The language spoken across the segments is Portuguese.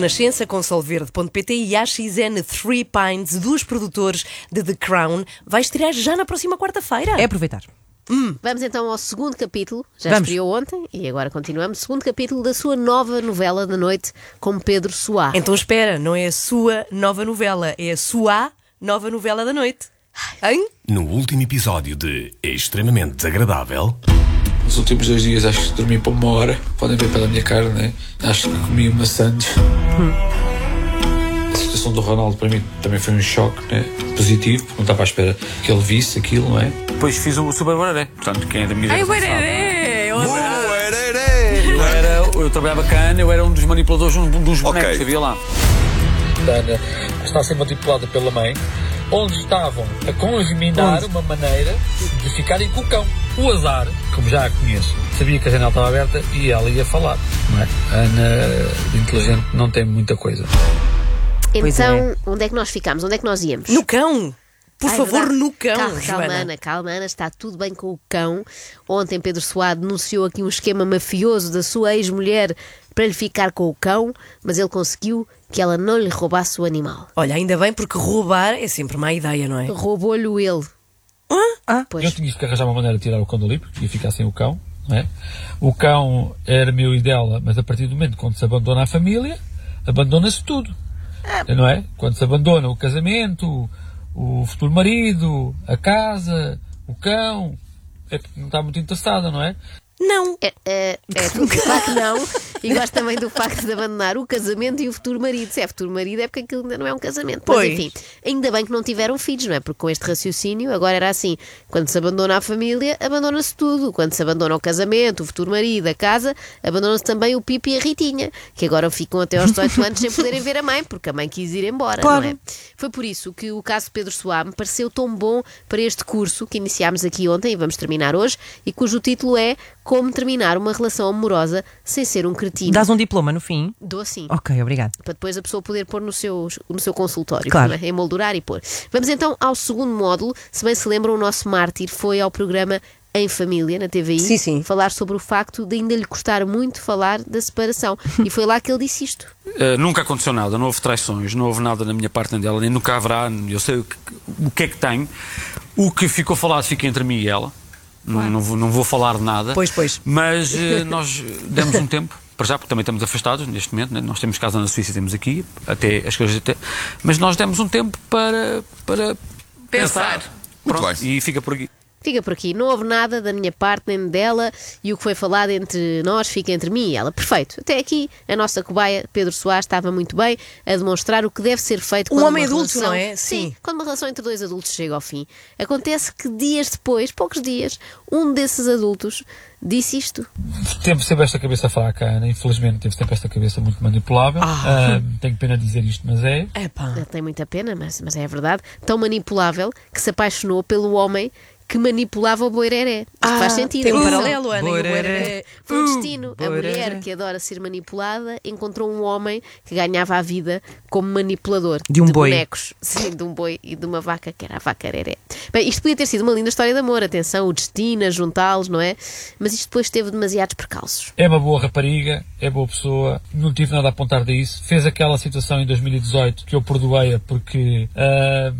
Renascença com solverde.pt e a XN Three Pines dos produtores de The Crown vai estrear já na próxima quarta-feira. É aproveitar. Vamos então ao segundo capítulo, já Vamos. estreou ontem e agora continuamos. Segundo capítulo da sua nova novela da noite com Pedro Soá. Então espera, não é a sua nova novela, é a sua nova novela da noite. Hein? No último episódio de Extremamente Desagradável, Nos últimos dois dias acho que dormi para uma hora. Podem ver pela minha cara, né? Acho que comi uma sandes. A situação do Ronaldo para mim também foi um choque né? positivo, porque não estava à espera que ele visse aquilo, não é? Depois fiz o Super Bararé. Portanto, quem é da minha geração. Uererê! Eu, era, eu trabalhava cá, eu era um dos manipuladores um dos bonecos Ok. que havia lá. Ana está a ser manipulada pela mãe, onde estavam a congeminar uma maneira de ficarem com o cão. O azar, como já a conheço, sabia que a janela estava aberta e ela ia falar, não é? A Ana, de inteligente, não tem muita coisa. Então, onde é que nós ficámos? Onde é que nós íamos? No cão! Por Ah, é favor, verdade. no cão, Calma, calma. Ana, calma, Ana, está tudo bem com o cão. Ontem Pedro Soá denunciou aqui um esquema mafioso da sua ex-mulher para lhe ficar com o cão, mas ele conseguiu que ela não lhe roubasse o animal. Olha, ainda bem porque roubar é sempre má ideia, não é? Roubou-lhe ele. Ah? Pois. Eu tinha que arranjar uma maneira de tirar o cão dali, porque ia ficar sem o cão. Não é? O cão era meu e dela, mas a partir do momento quando se abandona a família, abandona-se tudo. Não é? Quando se abandona o casamento, o futuro marido, a casa, o cão, é porque não está muito interessada, não é? Não. É, é, é tudo claro que não. E gosto também do facto de abandonar o casamento e o futuro marido. Se é futuro marido é porque aquilo ainda não é um casamento. Pois. Mas enfim, ainda bem que não tiveram filhos, não é? Porque com este raciocínio agora era assim: quando se abandona a família, abandona-se tudo. Quando se abandona o casamento, o futuro marido, a casa, abandona-se também o Pipi e a Ritinha, que agora ficam até aos 18 anos sem poderem ver a mãe, porque a mãe quis ir embora, Claro. não é? Foi por isso que o caso de Pedro Soá me pareceu tão bom para este curso que iniciámos aqui ontem e vamos terminar hoje, e cujo título é Como Terminar uma Relação Amorosa Sem Ser um Cretino. Dás um diploma no fim? Dou sim. Ok, obrigado. Para depois a pessoa poder pôr no seu, no seu consultório, Claro. é? emoldurar e pôr. Vamos então ao segundo módulo. Se bem se lembram, o nosso mártir foi ao programa Em Família, na TVI, Sim, sim. falar sobre o facto de ainda lhe custar muito falar da separação. E foi lá que ele disse isto. Uh, nunca aconteceu nada, não houve traições, não houve nada da minha parte nem dela, nem nunca haverá. Eu sei o que, o que é que tenho. O que ficou falado fica entre mim e ela. Não, não, vou, não vou falar de nada. Pois, pois. Mas eh, nós demos um tempo, para já, porque também estamos afastados neste momento. né? Nós temos casa na Suíça e temos aqui, até as coisas até. Mas nós demos um tempo para, para Pensar. Pronto, Muito bem. e fica por aqui. Fica por aqui, não houve nada da minha parte nem dela e o que foi falado entre nós fica entre mim e ela. Perfeito. Até aqui a nossa cobaia Pedro Soares estava muito bem a demonstrar o que deve ser feito Um homem uma adulto, relação- não é? Sim. Sim. Quando uma relação entre dois adultos chega ao fim, acontece que dias depois, poucos dias, um desses adultos disse isto. Teve sempre esta cabeça fraca, Ana, infelizmente teve sempre esta cabeça muito manipulável. Ah, tenho pena de dizer isto, mas é. Epá. Ele tem muita pena, mas, mas é verdade. Tão manipulável que se apaixonou pelo homem que manipulava o boireré. Isto Ah, faz sentido. Tem um atenção. paralelo, Ana. o Boireré. boireré. Foi o destino. A Boireré. mulher que adora ser manipulada encontrou um homem que ganhava a vida como manipulador De um boi. bonecos. Sim, de um boi e de uma vaca, que era a vaca Areré. Bem, isto podia ter sido uma linda história de amor. Atenção, o destino, a juntá-los, não é? Mas isto depois teve demasiados percalços. É uma boa rapariga, é boa pessoa, não tive nada a apontar disso. Fez aquela situação em 2018 que eu perdoei-a porque. ah,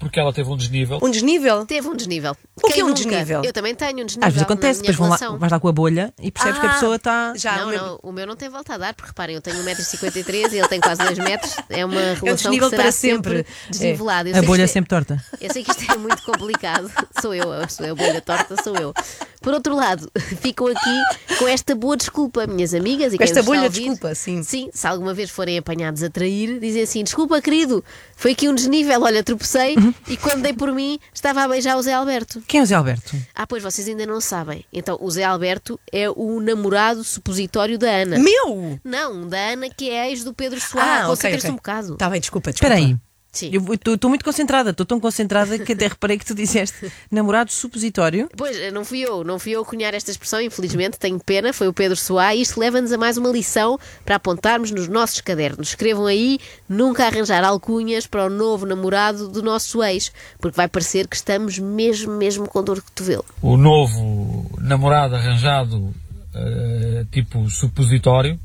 porque ela teve um desnível. Um desnível? Teve um desnível. O que Quem é um nunca? desnível? Eu também tenho um desnível. Às vezes acontece, depois vão lá, vais lá com a bolha e percebes que a Ah, pessoa está. Já, não, o meu- não, o meu não tem volta a dar, porque reparem, eu tenho 1,53m e ele tem quase 2 metros. É uma relação desnível que será para sempre, sempre. desnivelada. Eu A que bolha é- sempre torta. Eu sei que isto é muito complicado. Sou eu sou eu, a bolha torta sou eu. Por outro lado, ficam aqui com esta boa desculpa, minhas amigas e Com esta bolha ouvir. desculpa, sim. Sim, se alguma vez forem apanhados a trair, dizem assim: desculpa, querido, foi aqui um desnível, olha, tropecei Uhum. e quando dei por mim estava a beijar o Zé Alberto. Quem é o Zé Alberto? Ah, pois vocês ainda não sabem. Então, o Zé Alberto é o namorado supositório da Ana. Meu! Não, da Ana, que é ex do Pedro Soares. Ah, ok, Concentra-se ok. um bocado. Está bem, desculpa, desculpa. Espera aí. Sim. Eu estou muito concentrada, estou tão concentrada que até reparei que tu disseste namorado supositório. Pois, não fui eu, não fui eu a cunhar esta expressão, infelizmente, tenho pena, foi o Pedro Soá, e isto leva-nos a mais uma lição para apontarmos nos nossos cadernos. Escrevam aí, nunca arranjar alcunhas para o novo namorado do nosso ex, porque vai parecer que estamos mesmo, mesmo com dor de cotovelo. O novo namorado arranjado, ah, tipo supositório,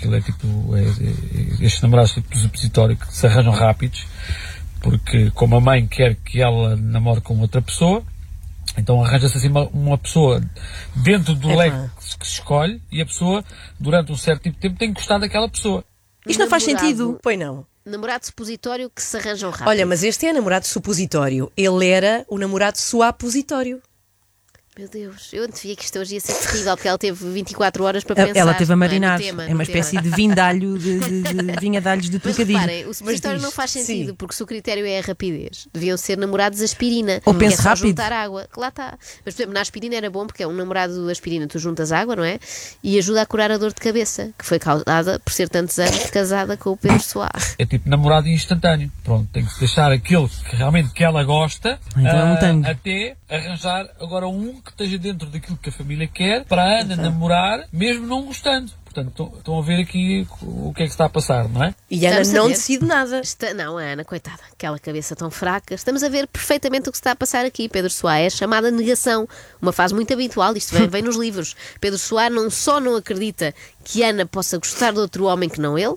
aquilo é tipo, é, é, estes namorados tipo do supositório que se arranjam rápidos, porque como a mãe quer que ela namore com outra pessoa, então arranja-se assim uma, uma pessoa dentro do Epá. leque que se escolhe e a pessoa, durante um certo tipo de tempo, tem que gostar daquela pessoa. Isto não faz sentido. Pois não. Namorado supositório que se arranjam rápido. Olha, mas este é namorado supositório. Ele era o namorado suapositório. Meu Deus, eu antevia que isto hoje ia ser terrível, porque ela teve 24 horas para pensar. Ela teve a não é, marinar. tema, é uma tema. espécie de vindalho de, de, de vinha de alhos de Mas trocadilho. reparem, o supositório diz, não faz sentido, sim. porque se o critério é a rapidez, deviam ser namorados aspirina. Ou que é rápido. juntar água. Que lá está. Mas, por exemplo, na aspirina era bom, porque é um namorado aspirina, tu juntas água, não é? E ajuda a curar a dor de cabeça, que foi causada por ser tantos anos casada com o Pedro Soares. É tipo namorado instantâneo. Pronto, tem que deixar aquele que realmente que ela gosta Então é um ah, até arranjar agora um que esteja dentro daquilo que a família quer para a Ana namorar, mesmo não gostando. Portanto, estão- a ver aqui o que é que está a passar, não é? E a Ana não decide nada. Está- não, a Ana, coitada, aquela cabeça tão fraca. Estamos a ver perfeitamente o que se está a passar aqui. Pedro Soares é chamada negação, uma fase muito habitual, isto vem, vem nos livros. Pedro Soares não só não acredita que Ana possa gostar de outro homem que não ele,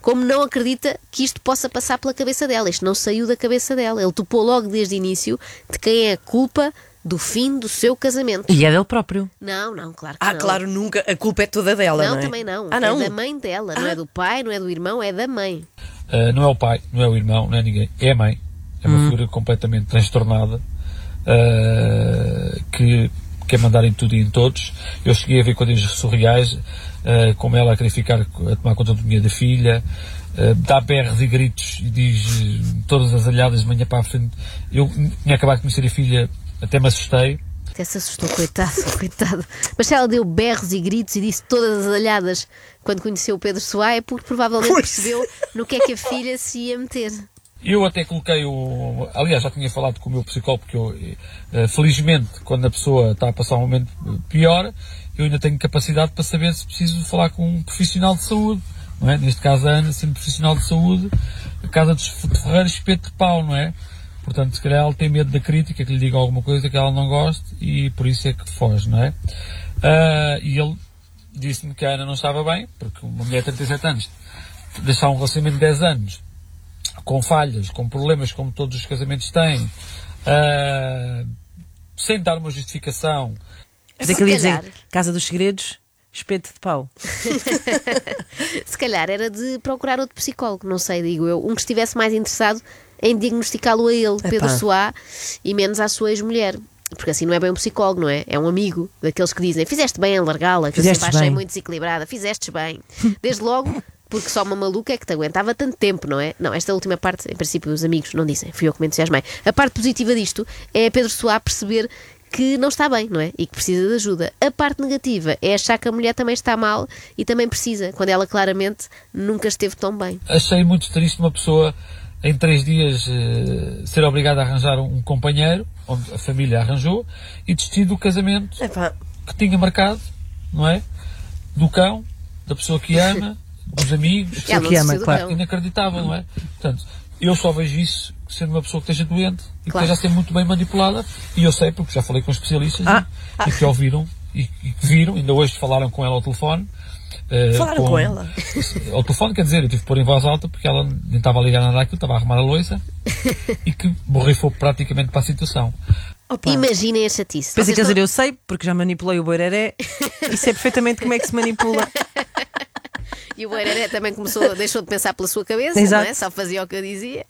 como não acredita que isto possa passar pela cabeça dela. Isto não saiu da cabeça dela. Ele topou logo desde o início de quem é a culpa do fim do seu casamento. E é dele próprio. Não, não, claro que Ah, não. claro, nunca. A culpa é toda dela, não, Não, é? também não. Ah, não? É da mãe dela, não é do pai, não é do irmão, é da mãe. Ah, não é o pai, não é o irmão, não é ninguém. É a mãe. É uma figura completamente transtornada ah, que quer mandar em tudo e em todos. Eu cheguei a ver coisas surreais, ah, como ela a querer ficar a tomar conta do dinheiro da filha, ah, dá berros e gritos e diz todas as alhadas de manhã para a frente. Eu tinha acabado de conhecer a filha, até me assustei. Até se assustou, coitado, coitado. Mas se ela deu berros e gritos e disse todas as alhadas quando conheceu o Pedro Soá, é porque provavelmente Pois. percebeu no que é que a filha se ia meter. Eu até coloquei o. Aliás, já tinha falado com o meu psicólogo, porque eu, eh, felizmente, quando a pessoa está a passar um momento pior, eu ainda tenho capacidade para saber se preciso falar com um profissional de saúde. Não é? Neste caso, a Ana, sendo profissional de saúde, a casa de Ferreira, espeto de pau, não é? Portanto, se calhar ela tem medo da crítica, que lhe diga alguma coisa que ela não goste e por isso é que foge, não é? Ah, e ele disse-me que a Ana não estava bem, porque uma mulher de 37 anos, deixar um relacionamento de 10 anos, com falhas, com problemas como todos os casamentos têm, ah, sem dar uma justificação. Mas é que dizer Casa dos Segredos, espeto de pau. Se calhar era de procurar outro psicólogo, não sei, digo eu. Um que estivesse mais interessado em diagnosticá-lo a ele, Pedro Soá, e menos à sua ex-mulher. Porque assim não é bem um psicólogo, não é? É um amigo daqueles que dizem fizeste bem em largá-la, que eu Fizeste sempre achei bem." muito desequilibrada, fizestes bem. Desde logo, porque só uma maluca é que te aguentava tanto tempo, não é? Não, esta última parte, em princípio, os amigos não dizem, fui eu que me entusiasmei. A parte positiva disto é Pedro Soá perceber que não está bem, não é? E que precisa de ajuda. A parte negativa é achar que a mulher também está mal e também precisa, quando ela claramente nunca esteve tão bem. Achei muito triste uma pessoa em três dias eh, ser obrigada a arranjar um companheiro, onde a família arranjou, e desistir do casamento Epá, que tinha marcado, não é? Do cão, da pessoa que ama, dos amigos. Que não ama, claro. inacreditável, não é? Portanto, eu só vejo isso sendo uma pessoa que esteja doente e Claro. que esteja a ser muito bem manipulada. E eu sei, porque já falei com especialistas Ah. e, e que ouviram e, e que viram, ainda hoje falaram com ela ao telefone. Eh, Falaram com ela? Ao telefone, quer dizer, eu tive que pôr em voz alta porque ela nem estava a ligar nada àquilo, estava a arrumar a louça e que borrifou praticamente para a situação. opa. Imaginem a chatice. Pensei Vocês que ia dizer, eu sei, porque já manipulei o boireré e sei perfeitamente como é que se manipula. E o Boereré também começou, deixou de pensar pela sua cabeça, Exato. não é? só fazia o que eu dizia.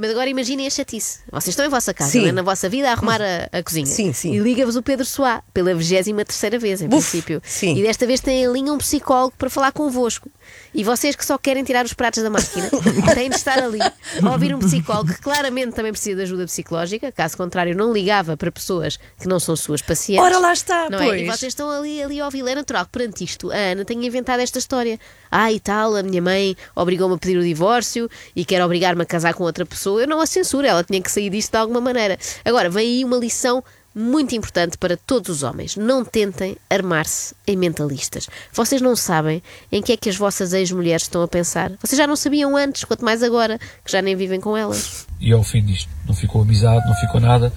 Mas agora imaginem a chatice. Vocês estão em vossa casa, é? na vossa vida, a arrumar a, a cozinha. Sim, sim. E liga-vos o Pedro Soá pela 23 terceira vez, em Buf, princípio. sim. E desta vez tem em linha um psicólogo para falar convosco. E vocês que só querem tirar os pratos da máquina têm de estar ali a ouvir um psicólogo que claramente também precisa de ajuda psicológica, caso contrário, não ligava para pessoas que não são suas pacientes. Ora, lá está, Não é? pois. E vocês estão ali, ali a ouvir. É natural que perante isto a Ana tenha inventado esta história. Ah, e tal, a minha mãe obrigou-me a pedir o divórcio e quer obrigar-me a casar com outra pessoa. Eu não a censuro, ela tinha que sair disto de alguma maneira. Agora, vem aí uma lição muito importante para todos os homens. Não tentem armar-se em mentalistas. Vocês não sabem em que é que as vossas ex-mulheres estão a pensar. Vocês já não sabiam antes, quanto mais agora, que já nem vivem com elas. E ao fim disto, não ficou amizade, não ficou nada,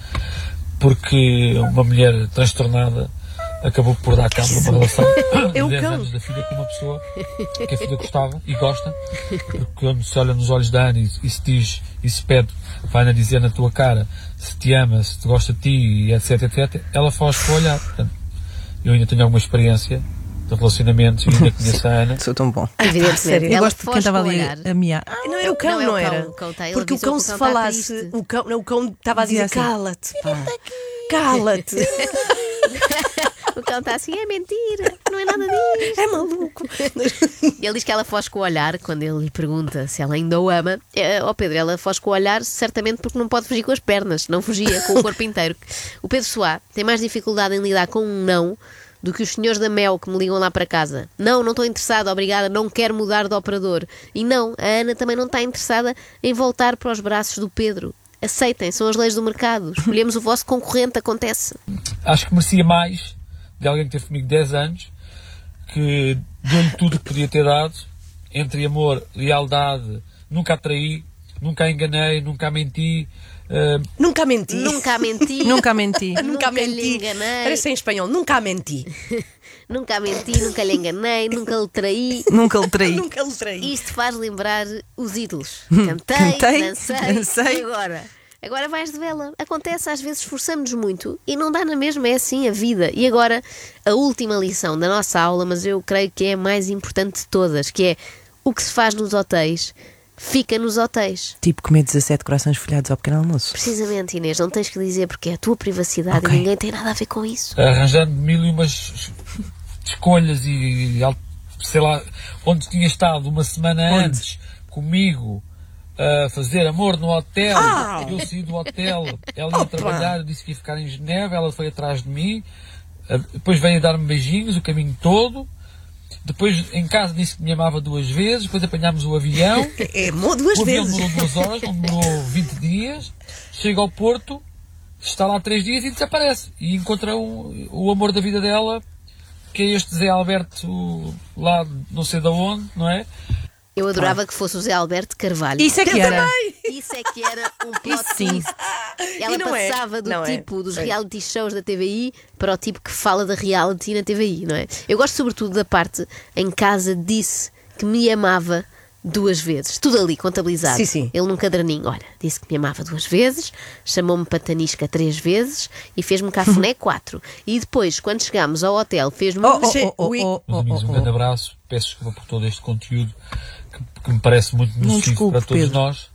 porque uma mulher transtornada acabou por dar cabo de uma relação É o de 10 cão. anos da filha com uma pessoa que a filha gostava e gosta, porque quando se olha nos olhos da Ana e, e se diz e se pede, vai Ana dizer na tua cara se te ama, se te gosta de ti, e etc, etc, ela faz com o olhar. Portanto, eu ainda tenho alguma experiência de relacionamentos e ainda conheço a Ana. Sou tão bom. Evidentemente. sério? Eu Ela gosto de quem estava ali a miar. Ah, Não era o cão, Não, não, é o cão, era? o cão tá- Porque o cão se cão tá falasse, o cão, não, o cão estava a dizer assim, cala-te. Cala-te. O cão está assim, é mentira, não é nada disso. É maluco. E ele diz que ela foge com o olhar quando ele lhe pergunta se ela ainda o ama. É, Ó Pedro, ela foge com o olhar certamente porque não pode fugir com as pernas, não fugia com o corpo inteiro. O Pedro Soá tem mais dificuldade em lidar com um não do que os senhores da Mel que me ligam lá para casa. Não, não estou interessada, obrigada, não quero mudar de operador. E não, a Ana também não está interessada em voltar para os braços do Pedro. Aceitem, são as leis do mercado. Escolhemos o vosso concorrente, acontece. Acho que merecia mais de alguém que teve comigo 10 anos, que deu-lhe tudo o que podia ter dado, entre amor, lealdade, nunca a traí, nunca a enganei, nunca a menti. eh, Nunca menti. Nunca menti. Nunca menti. Nunca menti. enganei. Parece em espanhol. Nunca menti. Nunca menti, nunca lhe enganei, nunca lhe traí. Nunca lhe traí. Nunca lhe traí. Isto faz lembrar os ídolos. Cantei, Cantei, dancei, dancei. e agora? Agora vais de vela. Acontece, às vezes esforçamos-nos muito e não dá na mesma, é assim a vida. E agora, a última lição da nossa aula, mas eu creio que é a mais importante de todas, que é o que se faz nos hotéis, fica nos hotéis. Tipo comer 17 corações folhados ao pequeno almoço. Precisamente, Inês, não tens que dizer porque é a tua privacidade Ok. e ninguém tem nada a ver com isso. arranjando mil e umas escolhas e, e sei lá, onde tinha estado uma semana Onde? antes comigo a fazer amor no hotel. Eu saí do hotel, ela ia trabalhar, eu disse que ia ficar em Geneva, ela foi atrás de mim, a- depois veio dar-me beijinhos o caminho todo. Depois em casa disse que me amava duas vezes, depois apanhámos o avião. É, duas O avião vezes. demorou duas horas, não demorou 20 dias. Chega ao Porto, está lá três dias e desaparece. E encontra o, o amor da vida dela, que é este Zé Alberto, lá não sei de onde, não é? Eu adorava que fosse o Zé Alberto Carvalho. Isso é que era. Isso é que era um plot Isso sim. twist. Ela não é. passava do Não é. tipo dos É. reality shows da TVI para o tipo que fala da reality na TVI, não é? Eu gosto sobretudo da parte em casa disse que me amava duas vezes. Tudo ali contabilizado. Sim, sim. Ele num caderninho, olha, disse que me amava duas vezes, chamou-me patanisca três vezes e fez-me cafuné quatro. E depois, quando chegámos ao hotel, fez-me Oh, oh, oh, oh, oui. oh, Meus oh, amigos, um oh, grande oh. abraço. Peço desculpa por todo este conteúdo que, que me parece muito nocivo para todos Pedro. nós.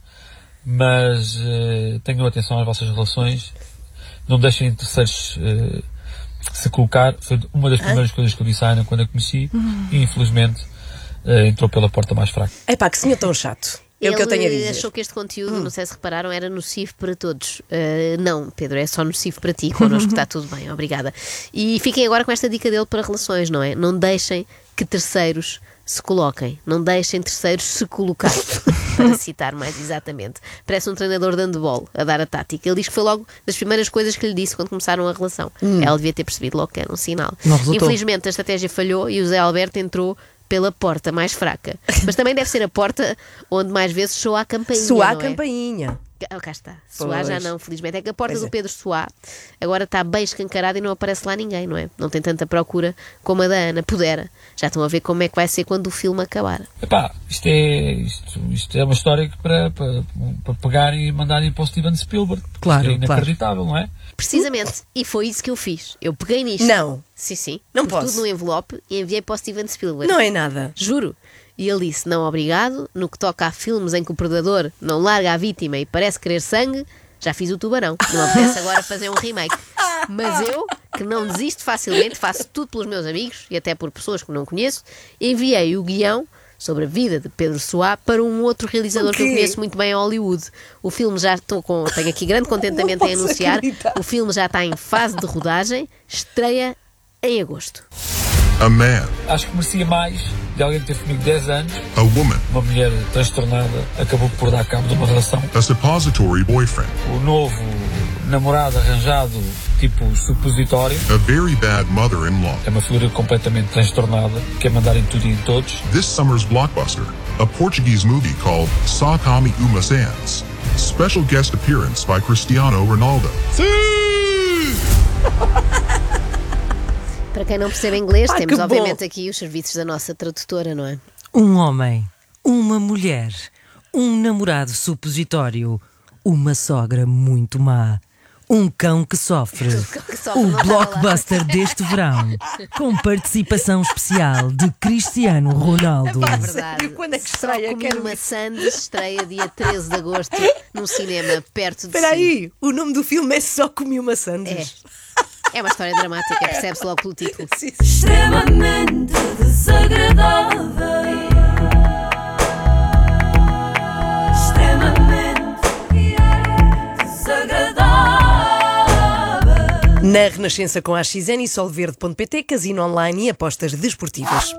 Mas eh, tenham atenção às vossas relações. Não deixem terceiros eh, se colocar. Foi uma das primeiras coisas que eu disse à Ana quando a conheci. Hum. E infelizmente eh, entrou pela porta mais fraca. Epá, que senhor tão chato. É o que eu tenho a Ele dizer. achou que este conteúdo, não sei se repararam, era nocivo para todos. Uh, não, Pedro, é só nocivo para ti. Connosco está tudo bem, obrigada. E fiquem agora com esta dica dele para relações, não é? Não deixem que terceiros se coloquem. Não deixem terceiros se colocar. para citar mais exatamente. Parece um treinador de handball a dar a tática. Ele diz que foi logo das primeiras coisas que lhe disse quando começaram a relação. Ela devia ter percebido logo que era um sinal. Infelizmente a estratégia falhou e o Zé Alberto entrou pela porta mais fraca. Mas também deve ser a porta onde mais vezes soa a campainha. Soar a é? campainha. Ah, cá está. Soar já não, felizmente. É que a porta Pois do é. Pedro Soá agora está bem escancarada e não aparece lá ninguém, não é? Não tem tanta procura como a da Ana. Pudera. Já estão a ver como é que vai ser quando o filme acabar. Epá, isto é, isto, isto é uma história que para, para, para pegar e mandar para o Steven Spielberg. Claro, é inacreditável, não é? Precisamente. E foi isso que eu fiz. Eu peguei nisto. Não. Sim, sim. Não posso. tudo no envelope e enviei para o Steven Spielberg. Não é nada. Juro. E ele disse: Não, obrigado. No que toca a filmes em que o predador não larga a vítima e parece querer sangue, já fiz o tubarão. Não apetece agora fazer um remake. Mas eu, que não desisto facilmente, faço tudo pelos meus amigos e até por pessoas que não conheço, enviei o guião sobre a vida de Pedro Soá para um outro realizador que eu conheço muito bem, Hollywood. O filme já estou com. Tenho aqui grande contentamento em anunciar. acreditar. O filme já está em fase de rodagem, estreia em agosto. A man, Acho que merecia mais de alguém que teve comigo 10 anos. a woman, Uma mulher transtornada acabou por dar cabo de uma relação. a suppository boyfriend, O novo namorado arranjado, tipo supositório, a very bad mother in law. é uma figura completamente transtornada, quer mandar em tudo e em todos. This summer's blockbuster, a Portuguese movie called Come Uma Sands. Special guest appearance by Cristiano Ronaldo. Para quem não percebe inglês, Ah, temos obviamente bom. aqui os serviços da nossa tradutora, não é? Um homem, uma mulher, um namorado supositório, uma sogra muito má, um cão que sofre. O blockbuster deste verão, com participação especial de Cristiano Ronaldo. É verdade. Quando é que Só estreia? comi Quero uma sandes, estreia dia 13 de agosto, num cinema perto de Espera si. aí, o nome do filme é Só Comi Uma Sandes. É uma história dramática, percebe-se logo pelo título. Sim, sim. extremamente desagradável. Extremamente desagradável. Na Renascença com a XN e solverde.pt, casino online e apostas desportivas.